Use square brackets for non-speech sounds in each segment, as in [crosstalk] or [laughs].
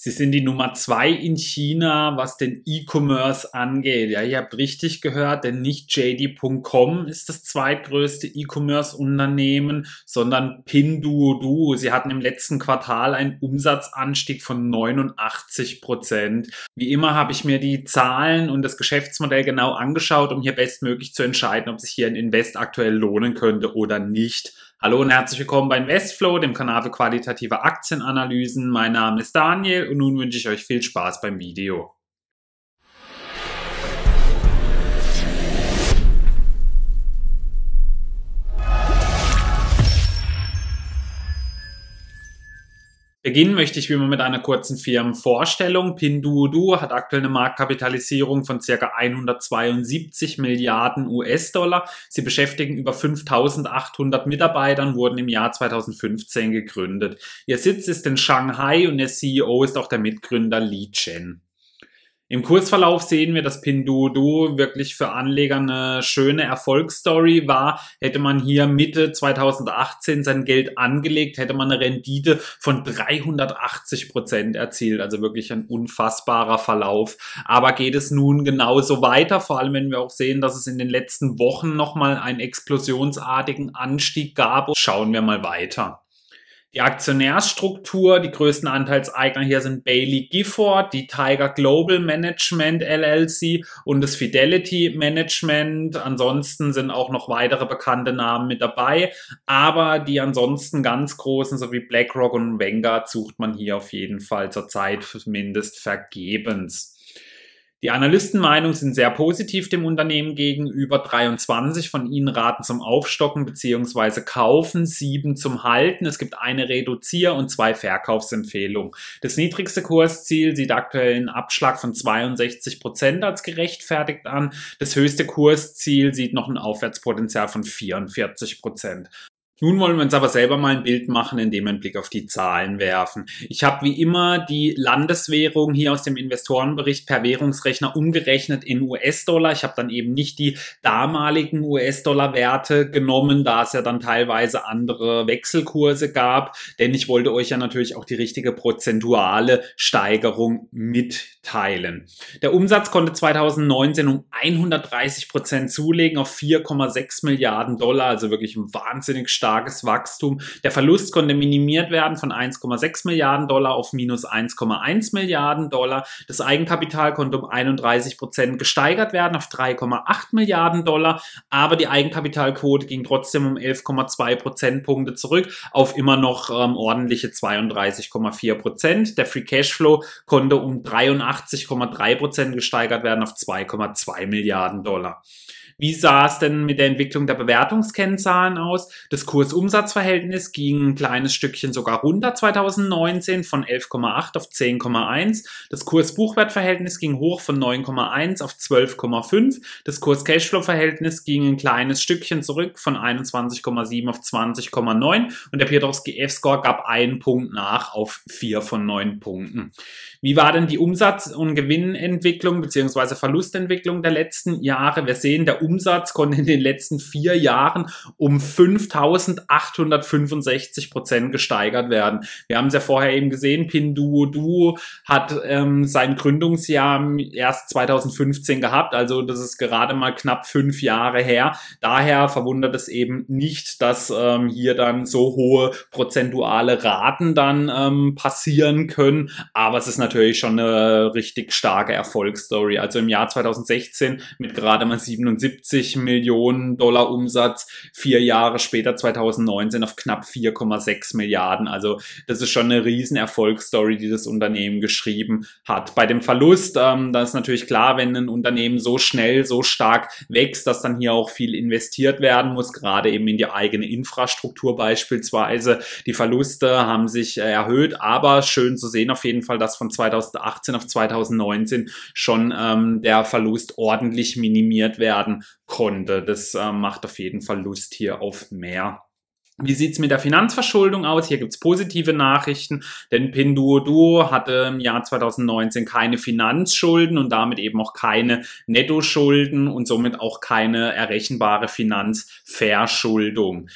Sie sind die Nummer zwei in China, was den E-Commerce angeht. Ja, ihr habt richtig gehört, denn nicht JD.com ist das zweitgrößte E-Commerce-Unternehmen, sondern Pinduoduo. Sie hatten im letzten Quartal einen Umsatzanstieg von 89 Prozent. Wie immer habe ich mir die Zahlen und das Geschäftsmodell genau angeschaut, um hier bestmöglich zu entscheiden, ob sich hier ein Invest aktuell lohnen könnte oder nicht. Hallo und herzlich willkommen bei Investflow, dem Kanal für qualitative Aktienanalysen. Mein Name ist Daniel und nun wünsche ich euch viel Spaß beim Video. Beginnen möchte ich wie immer mit einer kurzen Firmenvorstellung. Pinduoduo hat aktuell eine Marktkapitalisierung von ca. 172 Milliarden US-Dollar. Sie beschäftigen über 5800 Mitarbeitern, wurden im Jahr 2015 gegründet. Ihr Sitz ist in Shanghai und der CEO ist auch der Mitgründer Li Chen. Im Kursverlauf sehen wir, dass Pinduoduo wirklich für Anleger eine schöne Erfolgsstory war. Hätte man hier Mitte 2018 sein Geld angelegt, hätte man eine Rendite von 380 Prozent erzielt. Also wirklich ein unfassbarer Verlauf. Aber geht es nun genauso weiter? Vor allem, wenn wir auch sehen, dass es in den letzten Wochen nochmal einen explosionsartigen Anstieg gab. Schauen wir mal weiter. Die Aktionärsstruktur, die größten Anteilseigner hier sind Bailey Gifford, die Tiger Global Management LLC und das Fidelity Management. Ansonsten sind auch noch weitere bekannte Namen mit dabei, aber die ansonsten ganz großen, so wie BlackRock und Vanguard, sucht man hier auf jeden Fall zurzeit zumindest vergebens. Die Analystenmeinungen sind sehr positiv dem Unternehmen gegenüber. 23 von ihnen raten zum Aufstocken bzw. Kaufen, sieben zum Halten. Es gibt eine Reduzier- und zwei Verkaufsempfehlungen. Das niedrigste Kursziel sieht aktuell einen Abschlag von 62 Prozent als gerechtfertigt an. Das höchste Kursziel sieht noch ein Aufwärtspotenzial von 44 Prozent. Nun wollen wir uns aber selber mal ein Bild machen, indem wir einen Blick auf die Zahlen werfen. Ich habe wie immer die Landeswährung hier aus dem Investorenbericht per Währungsrechner umgerechnet in US-Dollar. Ich habe dann eben nicht die damaligen US-Dollar-Werte genommen, da es ja dann teilweise andere Wechselkurse gab, denn ich wollte euch ja natürlich auch die richtige prozentuale Steigerung mitteilen. Der Umsatz konnte 2019 um 130 Prozent zulegen auf 4,6 Milliarden Dollar, also wirklich ein wahnsinnig stark starkes Wachstum. Der Verlust konnte minimiert werden von 1,6 Milliarden Dollar auf minus 1,1 Milliarden Dollar. Das Eigenkapital konnte um 31 Prozent gesteigert werden auf 3,8 Milliarden Dollar, aber die Eigenkapitalquote ging trotzdem um 11,2 Prozentpunkte zurück auf immer noch ähm, ordentliche 32,4 Prozent. Der Free Cashflow konnte um 83,3 Prozent gesteigert werden auf 2,2 Milliarden Dollar. Wie sah es denn mit der Entwicklung der Bewertungskennzahlen aus? Das Kursumsatzverhältnis ging ein kleines Stückchen sogar runter 2019 von 11,8 auf 10,1. Das Kurs-Buchwert-Verhältnis ging hoch von 9,1 auf 12,5. Das Kurs-Cashflow-Verhältnis ging ein kleines Stückchen zurück von 21,7 auf 20,9 und der Piotrowski F-Score gab einen Punkt nach auf 4 von 9 Punkten. Wie war denn die Umsatz- und Gewinnentwicklung bzw. Verlustentwicklung der letzten Jahre? Wir sehen, der Umsatz konnte in den letzten vier Jahren um 5865 Prozent gesteigert werden. Wir haben es ja vorher eben gesehen, Pinduoduo hat ähm, sein Gründungsjahr erst 2015 gehabt, also das ist gerade mal knapp fünf Jahre her. Daher verwundert es eben nicht, dass ähm, hier dann so hohe prozentuale Raten dann ähm, passieren können, aber es ist natürlich schon eine richtig starke Erfolgsstory. Also im Jahr 2016 mit gerade mal 77 70 Millionen Dollar Umsatz, vier Jahre später 2019 auf knapp 4,6 Milliarden. Also das ist schon eine riesen Erfolgsstory, die das Unternehmen geschrieben hat. Bei dem Verlust, ähm, da ist natürlich klar, wenn ein Unternehmen so schnell, so stark wächst, dass dann hier auch viel investiert werden muss, gerade eben in die eigene Infrastruktur beispielsweise. Die Verluste haben sich äh, erhöht, aber schön zu sehen auf jeden Fall, dass von 2018 auf 2019 schon ähm, der Verlust ordentlich minimiert werden konnte. Das äh, macht auf jeden Fall Lust hier auf mehr. Wie sieht's mit der Finanzverschuldung aus? Hier gibt's positive Nachrichten, denn Pinduoduo hatte im Jahr 2019 keine Finanzschulden und damit eben auch keine Nettoschulden und somit auch keine errechenbare Finanzverschuldung.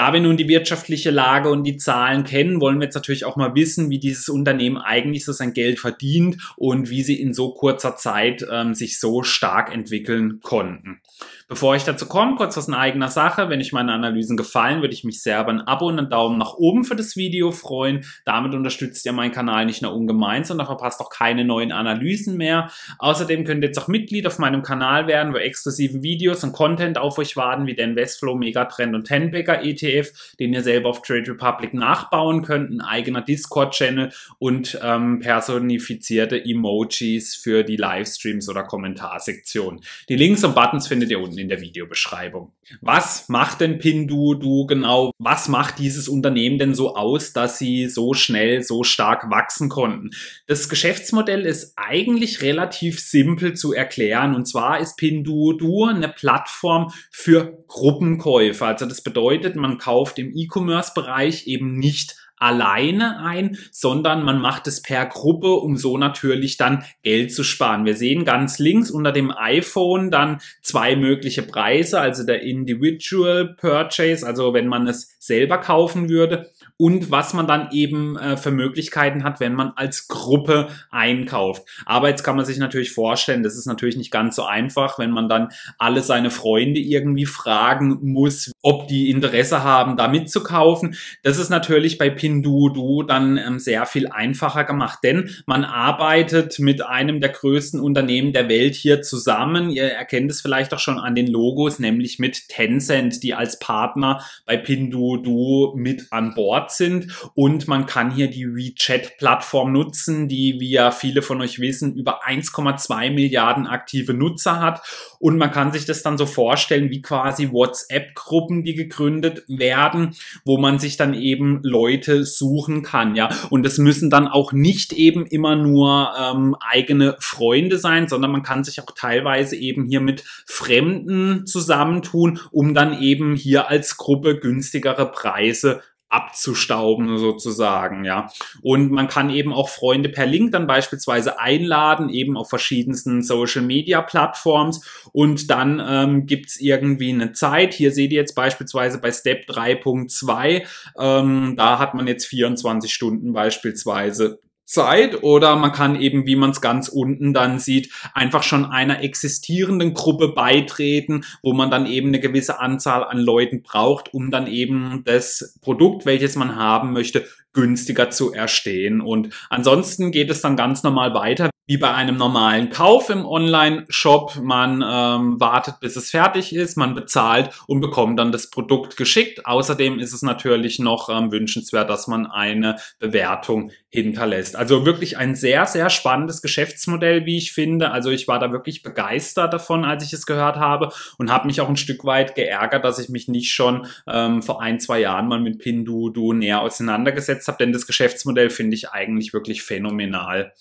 Da wir nun die wirtschaftliche Lage und die Zahlen kennen, wollen wir jetzt natürlich auch mal wissen, wie dieses Unternehmen eigentlich so sein Geld verdient und wie sie in so kurzer Zeit ähm, sich so stark entwickeln konnten. Bevor ich dazu komme, kurz aus eigener Sache. Wenn euch meine Analysen gefallen, würde ich mich sehr über ein Abo und einen Daumen nach oben für das Video freuen. Damit unterstützt ihr meinen Kanal nicht nur ungemein, sondern verpasst auch keine neuen Analysen mehr. Außerdem könnt ihr jetzt auch Mitglied auf meinem Kanal werden, wo exklusive Videos und Content auf euch warten, wie der Investflow, Megatrend und Tenbaker ETF, den ihr selber auf Trade Republic nachbauen könnt, ein eigener Discord-Channel und ähm, personifizierte Emojis für die Livestreams oder Kommentarsektion. Die Links und Buttons findet ihr unten in der Videobeschreibung. Was macht denn Pinduoduo genau? Was macht dieses Unternehmen denn so aus, dass sie so schnell, so stark wachsen konnten? Das Geschäftsmodell ist eigentlich relativ simpel zu erklären. Und zwar ist Pinduoduo eine Plattform für Gruppenkäufe. Also das bedeutet, man kauft im E-Commerce-Bereich eben nicht alleine ein, sondern man macht es per Gruppe, um so natürlich dann Geld zu sparen. Wir sehen ganz links unter dem iPhone dann zwei mögliche Preise, also der Individual Purchase, also wenn man es selber kaufen würde und was man dann eben äh, für Möglichkeiten hat, wenn man als Gruppe einkauft. Aber jetzt kann man sich natürlich vorstellen, das ist natürlich nicht ganz so einfach, wenn man dann alle seine Freunde irgendwie fragen muss, ob die Interesse haben, da mitzukaufen. Das ist natürlich bei Pinduoduo dann ähm, sehr viel einfacher gemacht, denn man arbeitet mit einem der größten Unternehmen der Welt hier zusammen. Ihr erkennt es vielleicht auch schon an den Logos, nämlich mit Tencent, die als Partner bei Pinduoduo mit an Bord sind. Und man kann hier die WeChat-Plattform nutzen, die, wie ja viele von euch wissen, über 1,2 Milliarden aktive Nutzer hat. Und man kann sich das dann so vorstellen wie quasi WhatsApp-Gruppen, die gegründet werden, wo man sich dann eben Leute suchen kann, ja. Und es müssen dann auch nicht eben immer nur ähm, eigene Freunde sein, sondern man kann sich auch teilweise eben hier mit Fremden zusammentun, um dann eben hier als Gruppe günstigere Preise abzustauben sozusagen, ja. Und man kann eben auch Freunde per Link dann beispielsweise einladen, eben auf verschiedensten Social Media Plattforms und dann ähm, gibt irgendwie eine Zeit. Hier seht ihr jetzt beispielsweise bei Step 3.2, ähm, da hat man jetzt 24 Stunden beispielsweise Zeit oder man kann eben, wie man es ganz unten dann sieht, einfach schon einer existierenden Gruppe beitreten, wo man dann eben eine gewisse Anzahl an Leuten braucht, um dann eben das Produkt, welches man haben möchte, günstiger zu erstehen. Und ansonsten geht es dann ganz normal weiter, wie bei einem normalen Kauf im Online-Shop. Man ähm, wartet, bis es fertig ist, man bezahlt und bekommt dann das Produkt geschickt. Außerdem ist es natürlich noch ähm, wünschenswert, dass man eine Bewertung hinterlässt. Also wirklich ein sehr, sehr spannendes Geschäftsmodell, wie ich finde. Also ich war da wirklich begeistert davon, als ich es gehört habe und habe mich auch ein Stück weit geärgert, dass ich mich nicht schon ähm, vor ein, zwei Jahren mal mit Pinduoduo näher auseinandergesetzt habe, denn das Geschäftsmodell finde ich eigentlich wirklich phänomenal.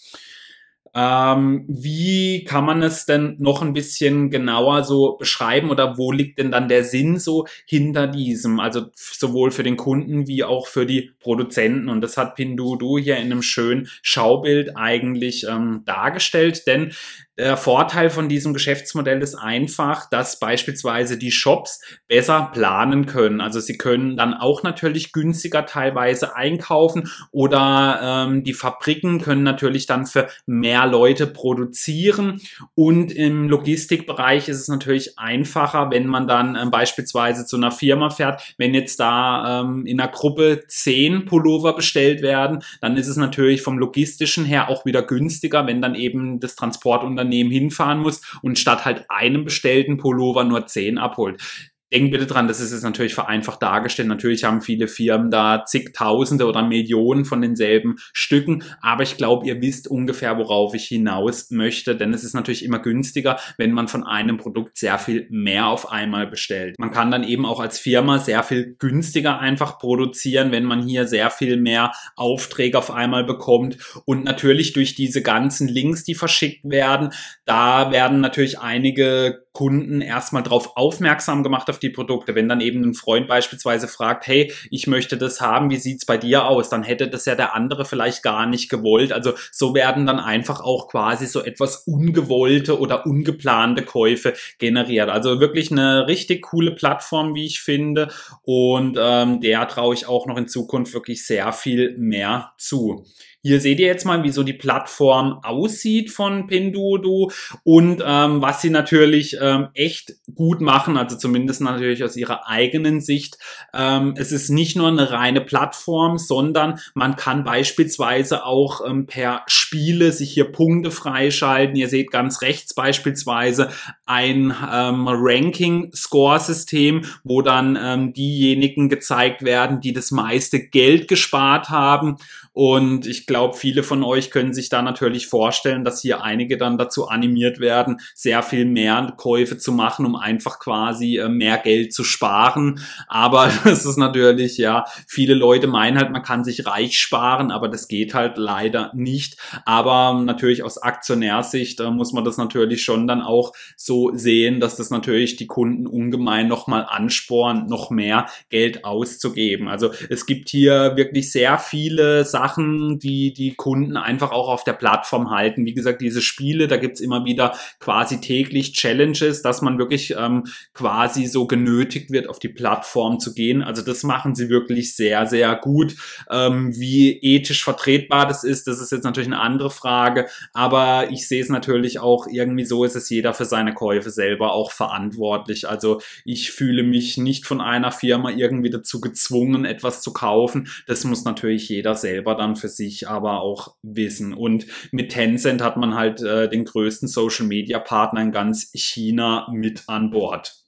Ähm, wie kann man es denn noch ein bisschen genauer so beschreiben oder wo liegt denn dann der Sinn so hinter diesem? Also sowohl für den Kunden wie auch für die Produzenten. Und das hat Pinduoduo hier in einem schönen Schaubild eigentlich ähm, dargestellt, denn der Vorteil von diesem Geschäftsmodell ist einfach, dass beispielsweise die Shops besser planen können. Also sie können dann auch natürlich günstiger teilweise einkaufen oder ähm, die Fabriken können natürlich dann für mehr Leute produzieren. Und im Logistikbereich ist es natürlich einfacher, wenn man dann ähm, beispielsweise zu einer Firma fährt. Wenn jetzt da ähm, in einer Gruppe zehn Pullover bestellt werden, dann ist es natürlich vom logistischen her auch wieder günstiger, wenn dann eben das Transportunternehmen Unternehmen hinfahren muss und statt halt einem bestellten Pullover nur zehn abholt. Denk bitte dran, das ist jetzt natürlich vereinfacht dargestellt. Natürlich haben viele Firmen da zigtausende oder Millionen von denselben Stücken, aber ich glaube, ihr wisst ungefähr, worauf ich hinaus möchte, denn es ist natürlich immer günstiger, wenn man von einem Produkt sehr viel mehr auf einmal bestellt. Man kann dann eben auch als Firma sehr viel günstiger einfach produzieren, wenn man hier sehr viel mehr Aufträge auf einmal bekommt und natürlich durch diese ganzen Links, die verschickt werden, da werden natürlich einige Kunden erstmal drauf aufmerksam gemacht auf die Produkte. Wenn dann eben ein Freund beispielsweise fragt, hey, ich möchte das haben, wie sieht's bei dir aus? Dann hätte das ja der andere vielleicht gar nicht gewollt. Also so werden dann einfach auch quasi so etwas ungewollte oder ungeplante Käufe generiert. Also wirklich eine richtig coole Plattform, wie ich finde. Und ähm, der traue ich auch noch in Zukunft wirklich sehr viel mehr zu. Hier seht ihr jetzt mal, wie so die Plattform aussieht von Pinduoduo und ähm, was sie natürlich ähm, echt gut machen, also zumindest natürlich aus ihrer eigenen Sicht. Ähm, es ist nicht nur eine reine Plattform, sondern man kann beispielsweise auch ähm, per Spiele sich hier Punkte freischalten. Ihr seht ganz rechts beispielsweise ein ähm, Ranking-Score-System, wo dann ähm, diejenigen gezeigt werden, die das meiste Geld gespart haben. Und ich glaube, viele von euch können sich da natürlich vorstellen, dass hier einige dann dazu animiert werden, sehr viel mehr Käufe zu machen, um einfach quasi äh, mehr Geld zu sparen. Aber [laughs] das ist natürlich, ja, viele Leute meinen halt, man kann sich reich sparen, aber das geht halt leider nicht. Aber natürlich aus Aktionärsicht äh, muss man das natürlich schon dann auch so sehen, dass das natürlich die Kunden ungemein nochmal anspornt, noch mehr Geld auszugeben. Also es gibt hier wirklich sehr viele Sachen, die die, Kunden einfach auch auf der Plattform halten. Wie gesagt, diese Spiele, da gibt's immer wieder quasi täglich Challenges, dass man wirklich ähm, quasi so genötigt wird, auf die Plattform zu gehen. Also das machen sie wirklich sehr, sehr gut. Ähm, wie ethisch vertretbar das ist, das ist jetzt natürlich eine andere Frage. Aber ich sehe es natürlich auch irgendwie so, ist es jeder für seine Käufe selber auch verantwortlich. Also ich fühle mich nicht von einer Firma irgendwie dazu gezwungen, etwas zu kaufen. Das muss natürlich jeder selber dann für sich aber auch wissen. Und mit Tencent hat man halt äh, den größten Social-Media-Partner in ganz China mit an Bord.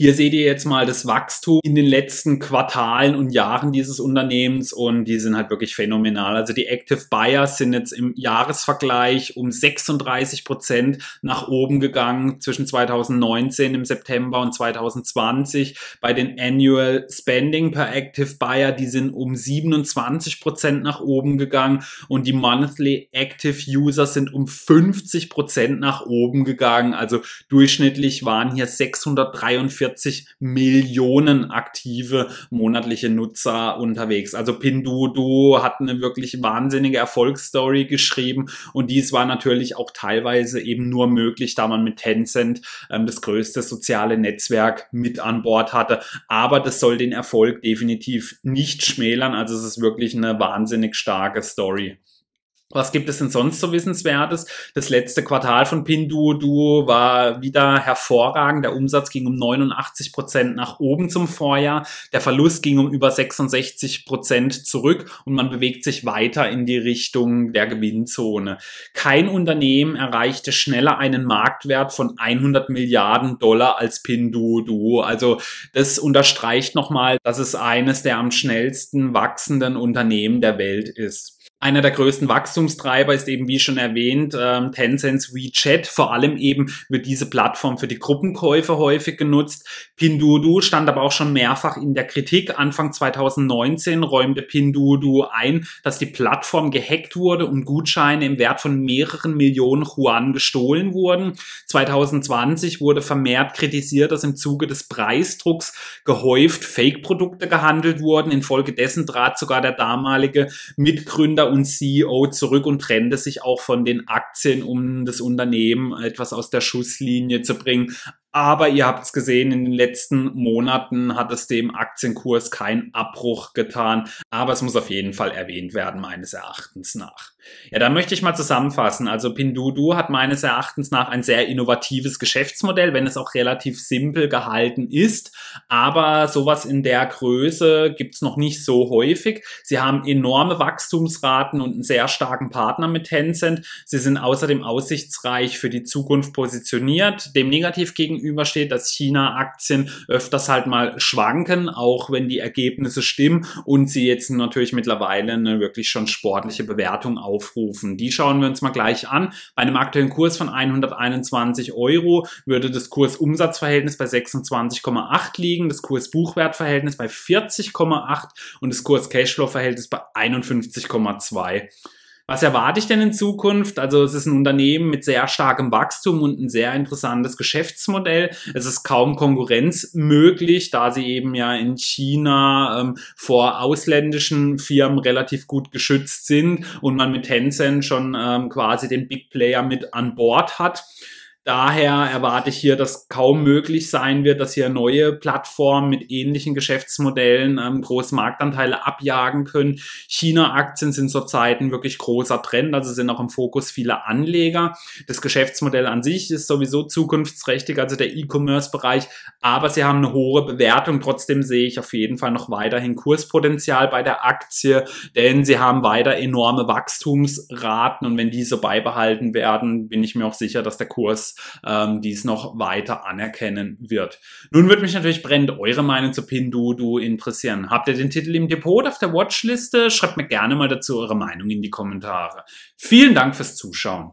Hier seht ihr jetzt mal das Wachstum in den letzten Quartalen und Jahren dieses Unternehmens und die sind halt wirklich phänomenal. Also die Active Buyers sind jetzt im Jahresvergleich um 36 Prozent nach oben gegangen zwischen 2019 im September und 2020. Bei den Annual Spending per Active Buyer, die sind um 27 Prozent nach oben gegangen und die Monthly Active User sind um 50 Prozent nach oben gegangen. Also durchschnittlich waren hier 643 43 Millionen aktive monatliche Nutzer unterwegs. Also Pinduoduo hat eine wirklich wahnsinnige Erfolgsstory geschrieben und dies war natürlich auch teilweise eben nur möglich, da man mit Tencent ähm, das größte soziale Netzwerk mit an Bord hatte. Aber das soll den Erfolg definitiv nicht schmälern. Also es ist wirklich eine wahnsinnig starke Story. Was gibt es denn sonst so Wissenswertes? Das letzte Quartal von Pinduoduo war wieder hervorragend. Der Umsatz ging um 89 Prozent nach oben zum Vorjahr. Der Verlust ging um über 66 Prozent zurück und man bewegt sich weiter in die Richtung der Gewinnzone. Kein Unternehmen erreichte schneller einen Marktwert von 100 Milliarden Dollar als Pinduoduo. Also das unterstreicht nochmal, dass es eines der am schnellsten wachsenden Unternehmen der Welt ist. Einer der größten Wachstumstreiber ist eben, wie schon erwähnt, ähm, Tencent's WeChat. Vor allem eben wird diese Plattform für die Gruppenkäufe häufig genutzt. Pinduoduo stand aber auch schon mehrfach in der Kritik. Anfang 2019 räumte Pinduoduo ein, dass die Plattform gehackt wurde und Gutscheine im Wert von mehreren Millionen Yuan gestohlen wurden. 2020 wurde vermehrt kritisiert, dass im Zuge des Preisdrucks gehäuft Fake-Produkte gehandelt wurden. Infolgedessen trat sogar der damalige Mitgründer und CEO zurück und trennte sich auch von den Aktien, um das Unternehmen etwas aus der Schusslinie zu bringen. Aber ihr habt es gesehen, in den letzten Monaten hat es dem Aktienkurs keinen Abbruch getan. Aber es muss auf jeden Fall erwähnt werden, meines Erachtens nach. Ja, dann möchte ich mal zusammenfassen. Also Pinduoduo hat meines Erachtens nach ein sehr innovatives Geschäftsmodell, wenn es auch relativ simpel gehalten ist. Aber sowas in der Größe gibt's noch nicht so häufig. Sie haben enorme Wachstumsraten und einen sehr starken Partner mit Tencent. Sie sind außerdem aussichtsreich für die Zukunft positioniert. Dem negativ gegenübersteht, dass China-Aktien öfters halt mal schwanken, auch wenn die Ergebnisse stimmen und sie jetzt natürlich mittlerweile eine wirklich schon sportliche Bewertung aufrufen. Die schauen wir uns mal gleich an. Bei einem aktuellen Kurs von 121 Euro würde das Kursumsatzverhältnis bei 26,8 liegen, das Kurs-Buchwert-Verhältnis bei 40,8 und das Kurs-Cashflow-Verhältnis bei 51,2. Was erwarte ich denn in Zukunft? Also es ist ein Unternehmen mit sehr starkem Wachstum und ein sehr interessantes Geschäftsmodell. Es ist kaum Konkurrenz möglich, da sie eben ja in China ähm, vor ausländischen Firmen relativ gut geschützt sind und man mit Tencent schon ähm, quasi den Big Player mit an Bord hat. Daher erwarte ich hier, dass kaum möglich sein wird, dass hier neue Plattformen mit ähnlichen Geschäftsmodellen ähm, große Marktanteile abjagen können. China-Aktien sind zurzeit ein wirklich großer Trend, also sind auch im Fokus vieler Anleger. Das Geschäftsmodell an sich ist sowieso zukunftsträchtig, also der E-Commerce-Bereich, aber sie haben eine hohe Bewertung. Trotzdem sehe ich auf jeden Fall noch weiterhin Kurspotenzial bei der Aktie, denn sie haben weiter enorme Wachstumsraten und wenn diese beibehalten werden, bin ich mir auch sicher, dass der Kurs ähm, dies noch weiter anerkennen wird. Nun würde mich natürlich brennend eure Meinung zu Pinduoduo interessieren. Habt ihr den Titel im Depot auf der Watchliste? Schreibt mir gerne mal dazu eure Meinung in die Kommentare. Vielen Dank fürs Zuschauen.